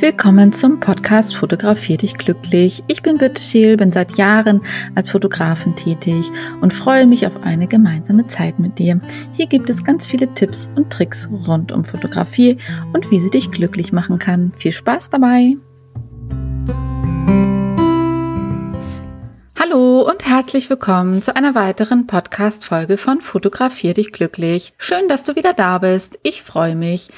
Willkommen zum Podcast Fotografier dich glücklich. Ich bin Birte Scheel, bin seit Jahren als Fotografin tätig und freue mich auf eine gemeinsame Zeit mit dir. Hier gibt es ganz viele Tipps und Tricks rund um Fotografie und wie sie dich glücklich machen kann. Viel Spaß dabei! Hallo und herzlich willkommen zu einer weiteren Podcast-Folge von Fotografier dich glücklich. Schön, dass du wieder da bist. Ich freue mich.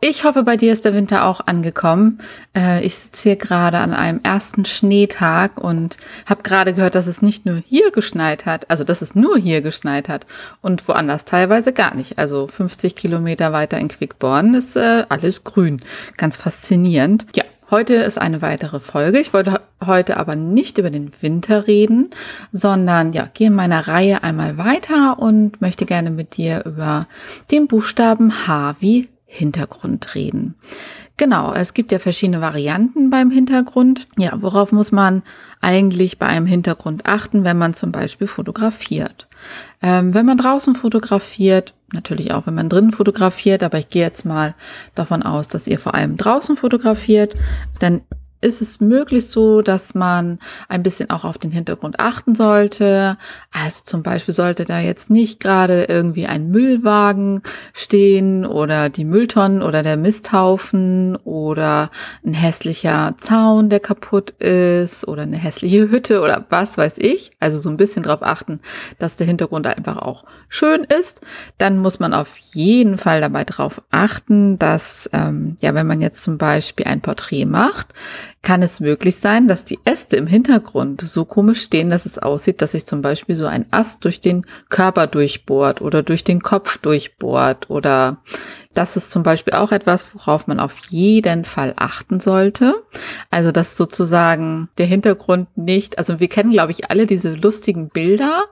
Ich hoffe, bei dir ist der Winter auch angekommen. Äh, ich sitze hier gerade an einem ersten Schneetag und habe gerade gehört, dass es nicht nur hier geschneit hat, also dass es nur hier geschneit hat und woanders teilweise gar nicht. Also 50 Kilometer weiter in Quickborn ist äh, alles grün. Ganz faszinierend. Ja, Heute ist eine weitere Folge. Ich wollte heute aber nicht über den Winter reden, sondern ja, gehe in meiner Reihe einmal weiter und möchte gerne mit dir über den Buchstaben H wie Hintergrund reden. Genau, es gibt ja verschiedene Varianten beim Hintergrund. Ja, worauf muss man eigentlich bei einem Hintergrund achten, wenn man zum Beispiel fotografiert? Ähm, wenn man draußen fotografiert, natürlich auch wenn man drinnen fotografiert, aber ich gehe jetzt mal davon aus, dass ihr vor allem draußen fotografiert, dann ist es möglich so, dass man ein bisschen auch auf den Hintergrund achten sollte. Also zum Beispiel sollte da jetzt nicht gerade irgendwie ein Müllwagen stehen oder die Mülltonnen oder der Misthaufen oder ein hässlicher Zaun, der kaputt ist oder eine hässliche Hütte oder was weiß ich. Also so ein bisschen darauf achten, dass der Hintergrund einfach auch schön ist. Dann muss man auf jeden Fall dabei darauf achten, dass, ähm, ja, wenn man jetzt zum Beispiel ein Porträt macht, kann es möglich sein, dass die Äste im Hintergrund so komisch stehen, dass es aussieht, dass sich zum Beispiel so ein Ast durch den Körper durchbohrt oder durch den Kopf durchbohrt oder das ist zum Beispiel auch etwas, worauf man auf jeden Fall achten sollte. Also, dass sozusagen der Hintergrund nicht, also wir kennen, glaube ich, alle diese lustigen Bilder,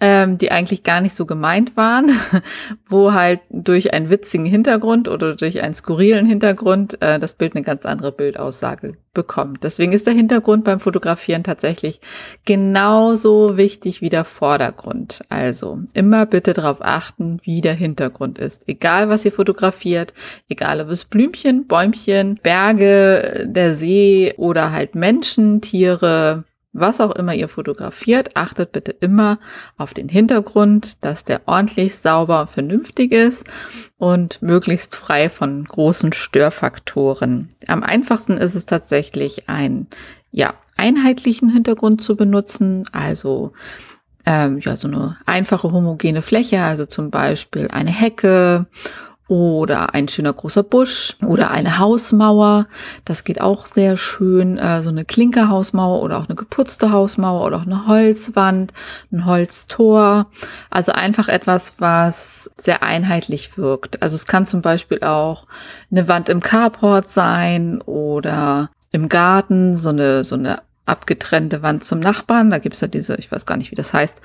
ähm, die eigentlich gar nicht so gemeint waren, wo halt durch einen witzigen Hintergrund oder durch einen skurrilen Hintergrund äh, das Bild eine ganz andere Bildaussage bekommt. Deswegen ist der Hintergrund beim Fotografieren tatsächlich genauso wichtig wie der Vordergrund. Also immer bitte darauf achten, wie der Hintergrund ist. Egal, was ihr fotografiert, egal ob es Blümchen, Bäumchen, Berge, der See oder halt Menschen, Tiere, was auch immer ihr fotografiert, achtet bitte immer auf den Hintergrund, dass der ordentlich sauber und vernünftig ist und möglichst frei von großen Störfaktoren. Am einfachsten ist es tatsächlich, einen ja, einheitlichen Hintergrund zu benutzen, also ähm, ja, so eine einfache homogene Fläche, also zum Beispiel eine Hecke oder ein schöner großer Busch oder eine Hausmauer. Das geht auch sehr schön. Äh, so eine Klinkerhausmauer oder auch eine geputzte Hausmauer oder auch eine Holzwand, ein Holztor. Also einfach etwas, was sehr einheitlich wirkt. Also es kann zum Beispiel auch eine Wand im Carport sein oder im Garten, so eine, so eine abgetrennte Wand zum Nachbarn. Da gibt's ja diese, ich weiß gar nicht, wie das heißt,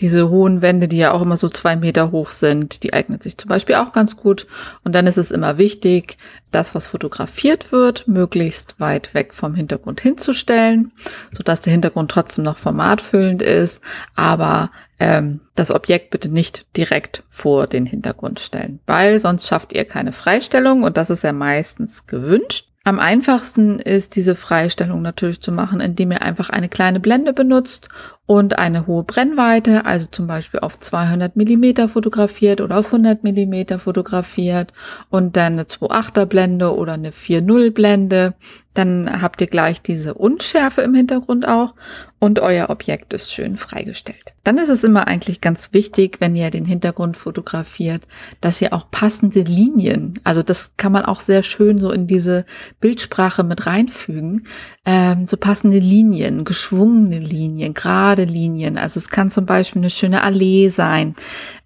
diese hohen Wände, die ja auch immer so zwei Meter hoch sind. Die eignet sich zum Beispiel auch ganz gut. Und dann ist es immer wichtig, das, was fotografiert wird, möglichst weit weg vom Hintergrund hinzustellen, sodass der Hintergrund trotzdem noch formatfüllend ist, aber ähm, das Objekt bitte nicht direkt vor den Hintergrund stellen, weil sonst schafft ihr keine Freistellung und das ist ja meistens gewünscht. Am einfachsten ist diese Freistellung natürlich zu machen, indem ihr einfach eine kleine Blende benutzt und eine hohe Brennweite, also zum Beispiel auf 200 Millimeter fotografiert oder auf 100 Millimeter fotografiert und dann eine 2.8er Blende oder eine 4.0 Blende. Dann habt ihr gleich diese Unschärfe im Hintergrund auch und euer Objekt ist schön freigestellt. Dann ist es immer eigentlich ganz wichtig, wenn ihr den Hintergrund fotografiert, dass ihr auch passende Linien, also das kann man auch sehr schön so in diese Bildsprache mit reinfügen, ähm, so passende Linien, geschwungene Linien, gerade Linien. Also es kann zum Beispiel eine schöne Allee sein,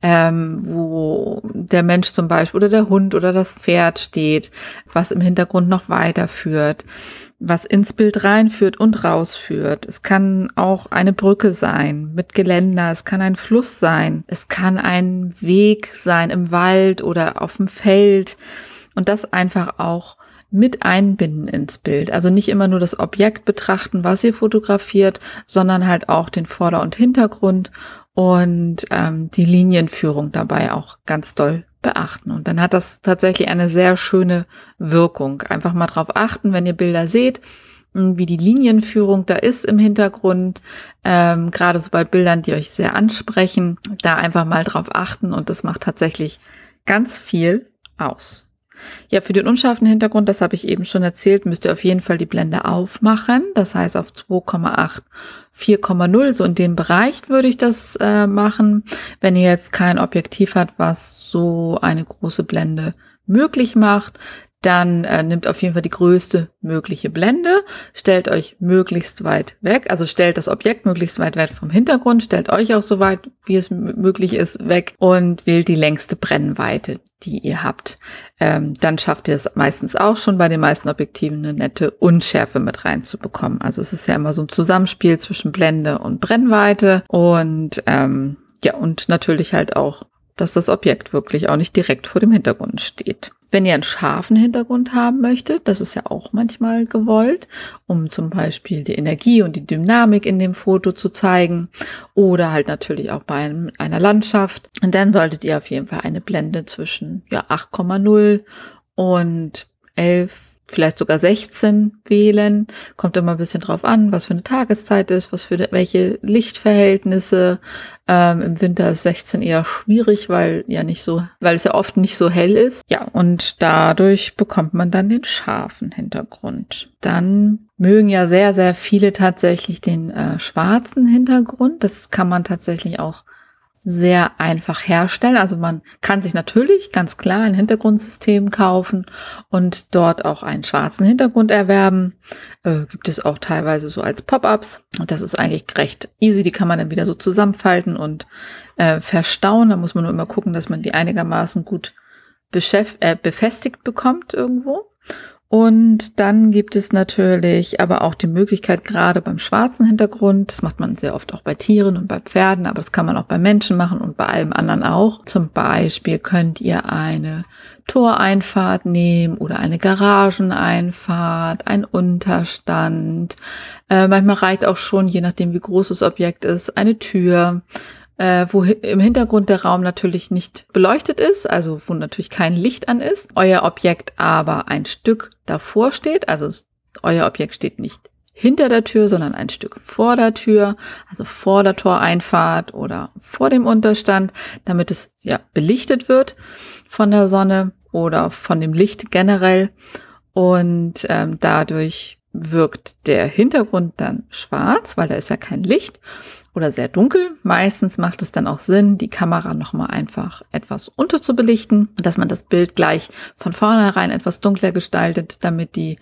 ähm, wo der Mensch zum Beispiel oder der Hund oder das Pferd steht, was im Hintergrund noch weiterführt was ins Bild reinführt und rausführt. Es kann auch eine Brücke sein mit Geländer, es kann ein Fluss sein, es kann ein Weg sein im Wald oder auf dem Feld und das einfach auch mit einbinden ins Bild. Also nicht immer nur das Objekt betrachten, was ihr fotografiert, sondern halt auch den Vorder- und Hintergrund und ähm, die Linienführung dabei auch ganz doll beachten. Und dann hat das tatsächlich eine sehr schöne Wirkung. Einfach mal drauf achten, wenn ihr Bilder seht, wie die Linienführung da ist im Hintergrund, ähm, gerade so bei Bildern, die euch sehr ansprechen, da einfach mal drauf achten und das macht tatsächlich ganz viel aus. Ja, für den unscharfen Hintergrund, das habe ich eben schon erzählt, müsst ihr auf jeden Fall die Blende aufmachen. Das heißt auf 2,8, 4,0, so in dem Bereich würde ich das äh, machen. Wenn ihr jetzt kein Objektiv habt, was so eine große Blende möglich macht, dann äh, nimmt auf jeden Fall die größte mögliche Blende, stellt euch möglichst weit weg, also stellt das Objekt möglichst weit weg vom Hintergrund, stellt euch auch so weit, wie es möglich ist, weg und wählt die längste Brennweite, die ihr habt. Ähm, dann schafft ihr es meistens auch schon bei den meisten Objektiven eine nette Unschärfe mit reinzubekommen. Also es ist ja immer so ein Zusammenspiel zwischen Blende und Brennweite und ähm, ja, und natürlich halt auch, dass das Objekt wirklich auch nicht direkt vor dem Hintergrund steht. Wenn ihr einen scharfen Hintergrund haben möchtet, das ist ja auch manchmal gewollt, um zum Beispiel die Energie und die Dynamik in dem Foto zu zeigen oder halt natürlich auch bei einem, einer Landschaft, dann solltet ihr auf jeden Fall eine Blende zwischen ja, 8,0 und 11 vielleicht sogar 16 wählen. Kommt immer ein bisschen drauf an, was für eine Tageszeit ist, was für welche Lichtverhältnisse. Ähm, Im Winter ist 16 eher schwierig, weil ja nicht so, weil es ja oft nicht so hell ist. Ja, und dadurch bekommt man dann den scharfen Hintergrund. Dann mögen ja sehr, sehr viele tatsächlich den äh, schwarzen Hintergrund. Das kann man tatsächlich auch sehr einfach herstellen. Also man kann sich natürlich ganz klar ein Hintergrundsystem kaufen und dort auch einen schwarzen Hintergrund erwerben. Äh, gibt es auch teilweise so als Pop-ups. Und das ist eigentlich recht easy. Die kann man dann wieder so zusammenfalten und äh, verstauen. Da muss man nur immer gucken, dass man die einigermaßen gut äh, befestigt bekommt irgendwo. Und dann gibt es natürlich aber auch die Möglichkeit, gerade beim schwarzen Hintergrund, das macht man sehr oft auch bei Tieren und bei Pferden, aber das kann man auch bei Menschen machen und bei allem anderen auch. Zum Beispiel könnt ihr eine Toreinfahrt nehmen oder eine Garageneinfahrt, ein Unterstand. Äh, manchmal reicht auch schon, je nachdem wie groß das Objekt ist, eine Tür äh, wo im Hintergrund der Raum natürlich nicht beleuchtet ist, also wo natürlich kein Licht an ist, euer Objekt aber ein Stück davor steht, also euer Objekt steht nicht hinter der Tür, sondern ein Stück vor der Tür, also vor der Toreinfahrt oder vor dem Unterstand, damit es ja belichtet wird von der Sonne oder von dem Licht generell. Und ähm, dadurch wirkt der Hintergrund dann schwarz, weil da ist ja kein Licht oder sehr dunkel. Meistens macht es dann auch Sinn, die Kamera nochmal einfach etwas unterzubelichten, dass man das Bild gleich von vornherein etwas dunkler gestaltet, damit die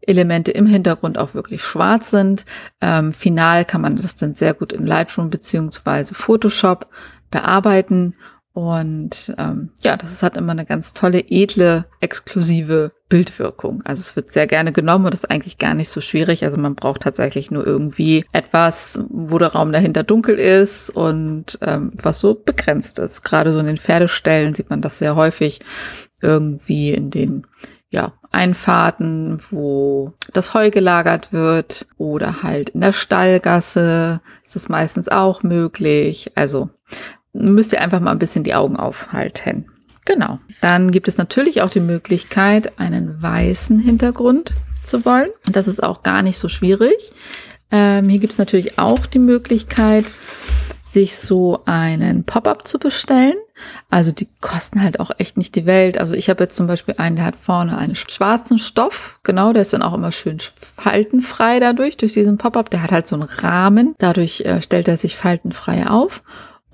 Elemente im Hintergrund auch wirklich schwarz sind. Ähm, final kann man das dann sehr gut in Lightroom beziehungsweise Photoshop bearbeiten und ähm, ja, das hat immer eine ganz tolle, edle, exklusive Bildwirkung. Also es wird sehr gerne genommen und ist eigentlich gar nicht so schwierig. Also man braucht tatsächlich nur irgendwie etwas, wo der Raum dahinter dunkel ist und ähm, was so begrenzt ist. Gerade so in den Pferdestellen sieht man das sehr häufig irgendwie in den ja, Einfahrten, wo das Heu gelagert wird oder halt in der Stallgasse ist das meistens auch möglich. Also müsst ihr einfach mal ein bisschen die Augen aufhalten. Genau. Dann gibt es natürlich auch die Möglichkeit, einen weißen Hintergrund zu wollen. Das ist auch gar nicht so schwierig. Ähm, hier gibt es natürlich auch die Möglichkeit, sich so einen Pop-up zu bestellen. Also die kosten halt auch echt nicht die Welt. Also ich habe jetzt zum Beispiel einen, der hat vorne einen schwarzen Stoff. Genau, der ist dann auch immer schön faltenfrei dadurch, durch diesen Pop-up. Der hat halt so einen Rahmen. Dadurch äh, stellt er sich faltenfrei auf.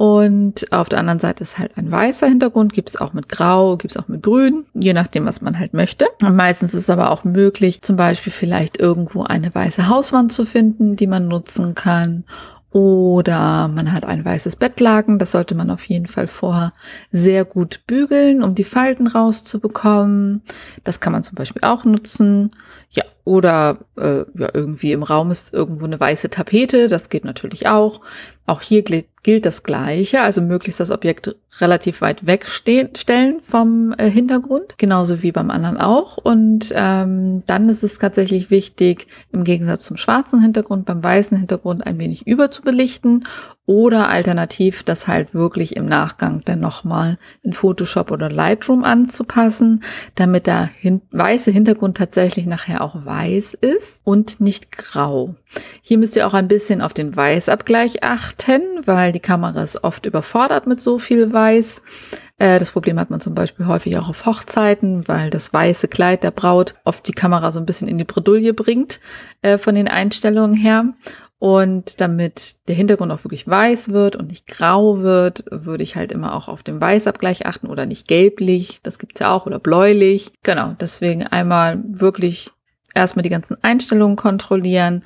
Und auf der anderen Seite ist halt ein weißer Hintergrund, gibt es auch mit Grau, gibt es auch mit Grün, je nachdem, was man halt möchte. Und meistens ist aber auch möglich, zum Beispiel vielleicht irgendwo eine weiße Hauswand zu finden, die man nutzen kann. Oder man hat ein weißes Bettlaken, das sollte man auf jeden Fall vorher sehr gut bügeln, um die Falten rauszubekommen. Das kann man zum Beispiel auch nutzen. Ja, oder äh, ja, irgendwie im Raum ist irgendwo eine weiße Tapete, das geht natürlich auch. Auch hier gilt das Gleiche, also möglichst das Objekt relativ weit wegstellen vom äh, Hintergrund, genauso wie beim anderen auch. Und ähm, dann ist es tatsächlich wichtig, im Gegensatz zum schwarzen Hintergrund, beim weißen Hintergrund ein wenig überzubelichten oder alternativ das halt wirklich im Nachgang dann nochmal in Photoshop oder Lightroom anzupassen, damit der hin weiße Hintergrund tatsächlich nachher auch weiß ist und nicht grau. Hier müsst ihr auch ein bisschen auf den Weißabgleich achten, weil die Kamera ist oft überfordert mit so viel Weiß. Äh, das Problem hat man zum Beispiel häufig auch auf Hochzeiten, weil das weiße Kleid der Braut oft die Kamera so ein bisschen in die Bredouille bringt äh, von den Einstellungen her. Und damit der Hintergrund auch wirklich weiß wird und nicht grau wird, würde ich halt immer auch auf den Weißabgleich achten oder nicht gelblich, das gibt's ja auch, oder bläulich. Genau, deswegen einmal wirklich erstmal die ganzen Einstellungen kontrollieren,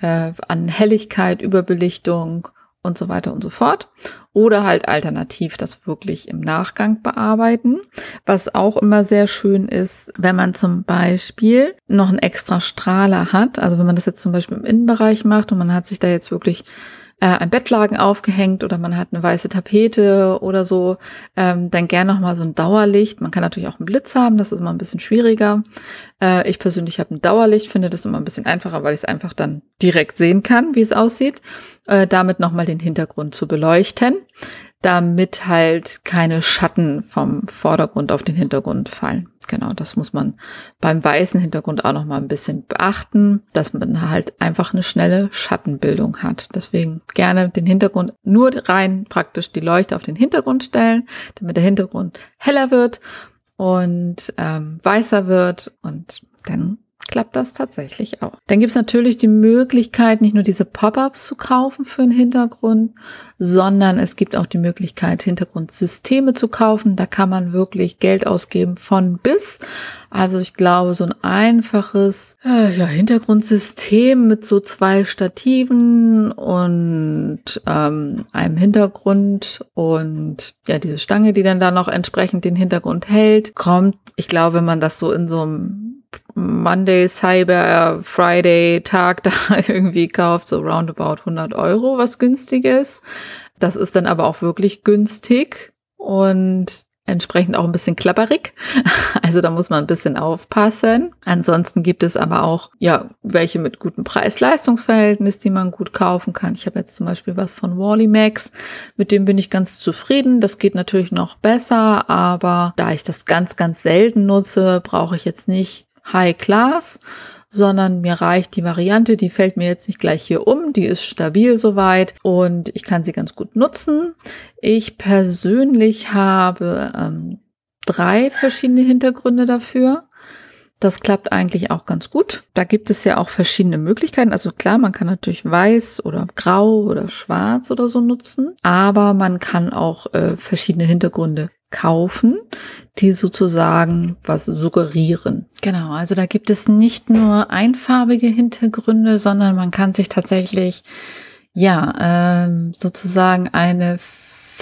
äh, an Helligkeit, Überbelichtung und so weiter und so fort. Oder halt alternativ das wirklich im Nachgang bearbeiten. Was auch immer sehr schön ist, wenn man zum Beispiel noch einen extra Strahler hat. Also wenn man das jetzt zum Beispiel im Innenbereich macht und man hat sich da jetzt wirklich äh, ein Bettlaken aufgehängt oder man hat eine weiße Tapete oder so, ähm, dann gerne noch mal so ein Dauerlicht. Man kann natürlich auch einen Blitz haben, das ist immer ein bisschen schwieriger. Äh, ich persönlich habe ein Dauerlicht, finde das immer ein bisschen einfacher, weil ich es einfach dann direkt sehen kann, wie es aussieht. Äh, damit noch mal den Hintergrund zu beleuchten damit halt keine Schatten vom Vordergrund auf den Hintergrund fallen. Genau, das muss man beim weißen Hintergrund auch noch mal ein bisschen beachten, dass man halt einfach eine schnelle Schattenbildung hat. Deswegen gerne den Hintergrund nur rein praktisch die Leuchte auf den Hintergrund stellen, damit der Hintergrund heller wird und ähm, weißer wird und dann klappt das tatsächlich auch. Dann gibt es natürlich die Möglichkeit, nicht nur diese Pop-ups zu kaufen für den Hintergrund, sondern es gibt auch die Möglichkeit, Hintergrundsysteme zu kaufen. Da kann man wirklich Geld ausgeben von bis. Also ich glaube, so ein einfaches äh, ja, Hintergrundsystem mit so zwei Stativen und ähm, einem Hintergrund und ja, diese Stange, die dann da noch entsprechend den Hintergrund hält, kommt, ich glaube, wenn man das so in so einem Monday, Cyber, Friday Tag da irgendwie kauft, so roundabout 100 Euro, was günstig ist. Das ist dann aber auch wirklich günstig und entsprechend auch ein bisschen klapperig. Also da muss man ein bisschen aufpassen. Ansonsten gibt es aber auch, ja, welche mit gutem Preis-Leistungs-Verhältnis, die man gut kaufen kann. Ich habe jetzt zum Beispiel was von Wally Max, mit dem bin ich ganz zufrieden. Das geht natürlich noch besser, aber da ich das ganz, ganz selten nutze, brauche ich jetzt nicht High Class, sondern mir reicht die Variante, die fällt mir jetzt nicht gleich hier um, die ist stabil soweit und ich kann sie ganz gut nutzen. Ich persönlich habe ähm, drei verschiedene Hintergründe dafür. Das klappt eigentlich auch ganz gut. Da gibt es ja auch verschiedene Möglichkeiten. Also klar, man kann natürlich weiß oder grau oder schwarz oder so nutzen, aber man kann auch äh, verschiedene Hintergründe kaufen, die sozusagen was suggerieren. Genau, also da gibt es nicht nur einfarbige Hintergründe, sondern man kann sich tatsächlich ja ähm, sozusagen eine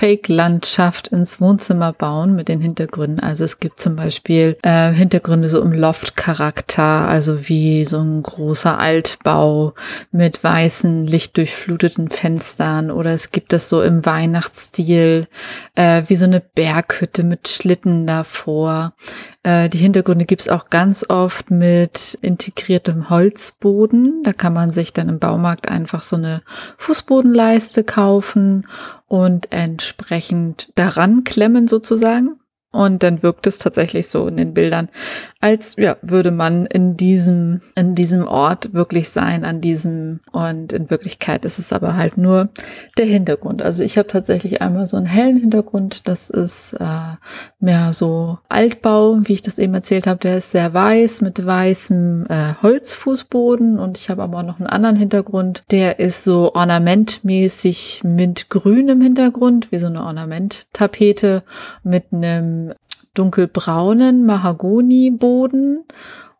Fake-Landschaft ins Wohnzimmer bauen mit den Hintergründen. Also es gibt zum Beispiel äh, Hintergründe so im Loft-Charakter, also wie so ein großer Altbau mit weißen, lichtdurchfluteten Fenstern oder es gibt es so im Weihnachtsstil äh, wie so eine Berghütte mit Schlitten davor. Äh, die Hintergründe gibt's auch ganz oft mit integriertem Holzboden. Da kann man sich dann im Baumarkt einfach so eine Fußbodenleiste kaufen und entsprechend daran klemmen sozusagen. Und dann wirkt es tatsächlich so in den Bildern, als ja, würde man in diesem, in diesem Ort wirklich sein, an diesem. Und in Wirklichkeit ist es aber halt nur der Hintergrund. Also ich habe tatsächlich einmal so einen hellen Hintergrund. Das ist äh, mehr so Altbau, wie ich das eben erzählt habe. Der ist sehr weiß mit weißem äh, Holzfußboden. Und ich habe aber auch noch einen anderen Hintergrund. Der ist so ornamentmäßig mit grünem Hintergrund, wie so eine Ornamenttapete mit einem dunkelbraunen Mahagoni-Boden.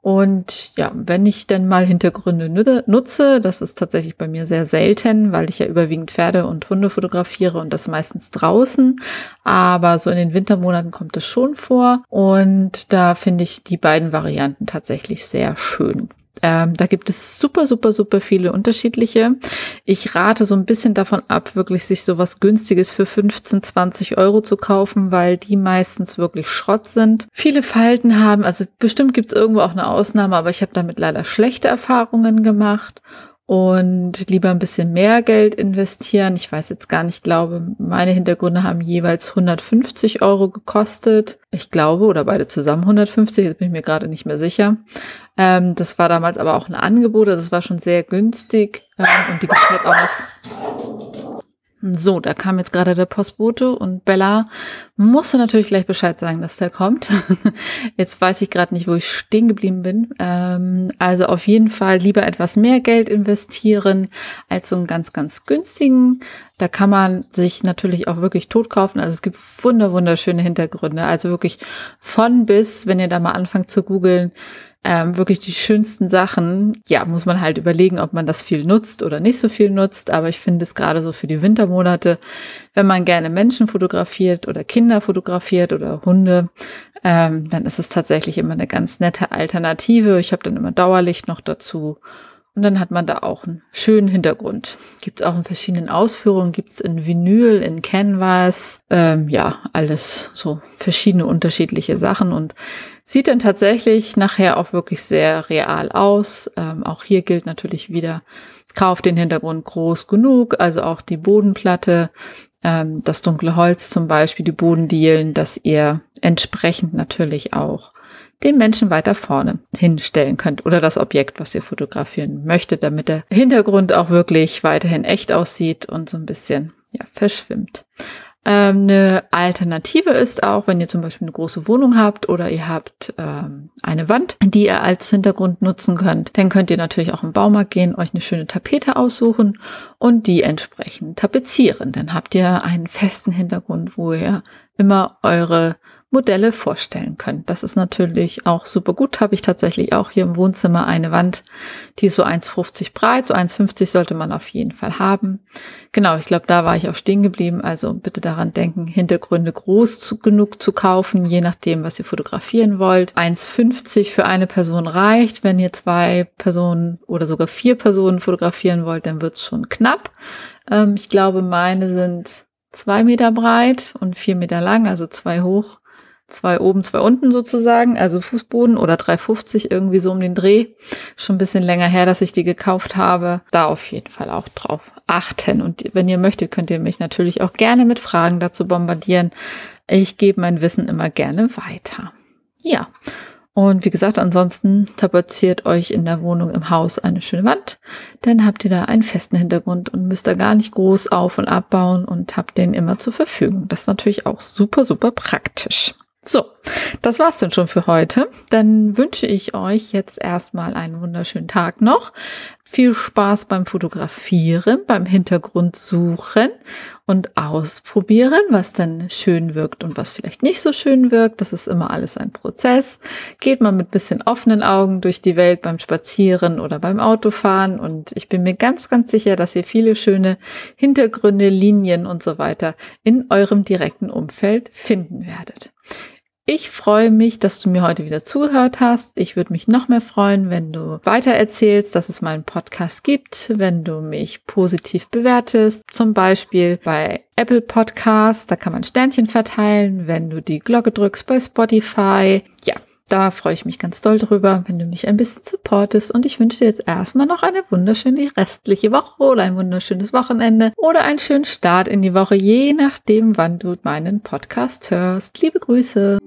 Und ja, wenn ich denn mal Hintergründe nutze, das ist tatsächlich bei mir sehr selten, weil ich ja überwiegend Pferde und Hunde fotografiere und das meistens draußen. Aber so in den Wintermonaten kommt es schon vor. Und da finde ich die beiden Varianten tatsächlich sehr schön. Ähm, da gibt es super, super, super viele unterschiedliche. Ich rate so ein bisschen davon ab, wirklich sich sowas Günstiges für 15, 20 Euro zu kaufen, weil die meistens wirklich Schrott sind. Viele Falten haben, also bestimmt gibt es irgendwo auch eine Ausnahme, aber ich habe damit leider schlechte Erfahrungen gemacht und lieber ein bisschen mehr Geld investieren. Ich weiß jetzt gar nicht, glaube, meine Hintergründe haben jeweils 150 Euro gekostet. Ich glaube, oder beide zusammen 150, jetzt bin ich mir gerade nicht mehr sicher. Ähm, das war damals aber auch ein Angebot, also es war schon sehr günstig ähm, und die gibt halt auch noch so, da kam jetzt gerade der Postbote und Bella musste natürlich gleich Bescheid sagen, dass der kommt. Jetzt weiß ich gerade nicht, wo ich stehen geblieben bin. Ähm, also auf jeden Fall lieber etwas mehr Geld investieren als so einen ganz, ganz günstigen. Da kann man sich natürlich auch wirklich tot kaufen. Also es gibt wunder, wunderschöne Hintergründe. Also wirklich von bis, wenn ihr da mal anfangt zu googeln, ähm, wirklich die schönsten Sachen. Ja, muss man halt überlegen, ob man das viel nutzt oder nicht so viel nutzt. Aber ich finde es gerade so für die Wintermonate, wenn man gerne Menschen fotografiert oder Kinder fotografiert oder Hunde, ähm, dann ist es tatsächlich immer eine ganz nette Alternative. Ich habe dann immer Dauerlicht noch dazu. Und dann hat man da auch einen schönen Hintergrund. Gibt es auch in verschiedenen Ausführungen, gibt es in Vinyl, in Canvas, ähm, ja, alles so verschiedene unterschiedliche Sachen. Und Sieht dann tatsächlich nachher auch wirklich sehr real aus. Ähm, auch hier gilt natürlich wieder, kauft den Hintergrund groß genug, also auch die Bodenplatte, ähm, das dunkle Holz zum Beispiel, die Bodendielen, dass ihr entsprechend natürlich auch den Menschen weiter vorne hinstellen könnt oder das Objekt, was ihr fotografieren möchtet, damit der Hintergrund auch wirklich weiterhin echt aussieht und so ein bisschen ja, verschwimmt. Ähm, eine Alternative ist auch, wenn ihr zum Beispiel eine große Wohnung habt oder ihr habt ähm, eine Wand, die ihr als Hintergrund nutzen könnt, dann könnt ihr natürlich auch im Baumarkt gehen, euch eine schöne Tapete aussuchen und die entsprechend tapezieren. Dann habt ihr einen festen Hintergrund, wo ihr immer eure Modelle vorstellen könnt. Das ist natürlich auch super gut. Habe ich tatsächlich auch hier im Wohnzimmer eine Wand, die ist so 1,50 breit, so 1,50 sollte man auf jeden Fall haben. Genau, ich glaube, da war ich auch stehen geblieben. Also bitte daran denken, Hintergründe groß zu, genug zu kaufen, je nachdem, was ihr fotografieren wollt. 1,50 für eine Person reicht. Wenn ihr zwei Personen oder sogar vier Personen fotografieren wollt, dann wird's schon knapp. Ähm, ich glaube, meine sind zwei Meter breit und vier Meter lang, also zwei hoch zwei oben, zwei unten sozusagen, also Fußboden oder 350 irgendwie so um den Dreh. Schon ein bisschen länger her, dass ich die gekauft habe. Da auf jeden Fall auch drauf achten. Und wenn ihr möchtet, könnt ihr mich natürlich auch gerne mit Fragen dazu bombardieren. Ich gebe mein Wissen immer gerne weiter. Ja. Und wie gesagt, ansonsten tapeziert euch in der Wohnung im Haus eine schöne Wand. Dann habt ihr da einen festen Hintergrund und müsst da gar nicht groß auf und abbauen und habt den immer zur Verfügung. Das ist natürlich auch super, super praktisch. So, das war's dann schon für heute. Dann wünsche ich euch jetzt erstmal einen wunderschönen Tag noch. Viel Spaß beim Fotografieren, beim Hintergrundsuchen und ausprobieren, was dann schön wirkt und was vielleicht nicht so schön wirkt. Das ist immer alles ein Prozess. Geht mal mit bisschen offenen Augen durch die Welt beim Spazieren oder beim Autofahren und ich bin mir ganz, ganz sicher, dass ihr viele schöne Hintergründe, Linien und so weiter in eurem direkten Umfeld finden werdet. Ich freue mich, dass du mir heute wieder zugehört hast. Ich würde mich noch mehr freuen, wenn du weiter erzählst, dass es meinen Podcast gibt, wenn du mich positiv bewertest, zum Beispiel bei Apple Podcasts, da kann man Sternchen verteilen, wenn du die Glocke drückst bei Spotify. Ja, da freue ich mich ganz doll drüber, wenn du mich ein bisschen supportest. Und ich wünsche dir jetzt erstmal noch eine wunderschöne restliche Woche oder ein wunderschönes Wochenende oder einen schönen Start in die Woche, je nachdem, wann du meinen Podcast hörst. Liebe Grüße.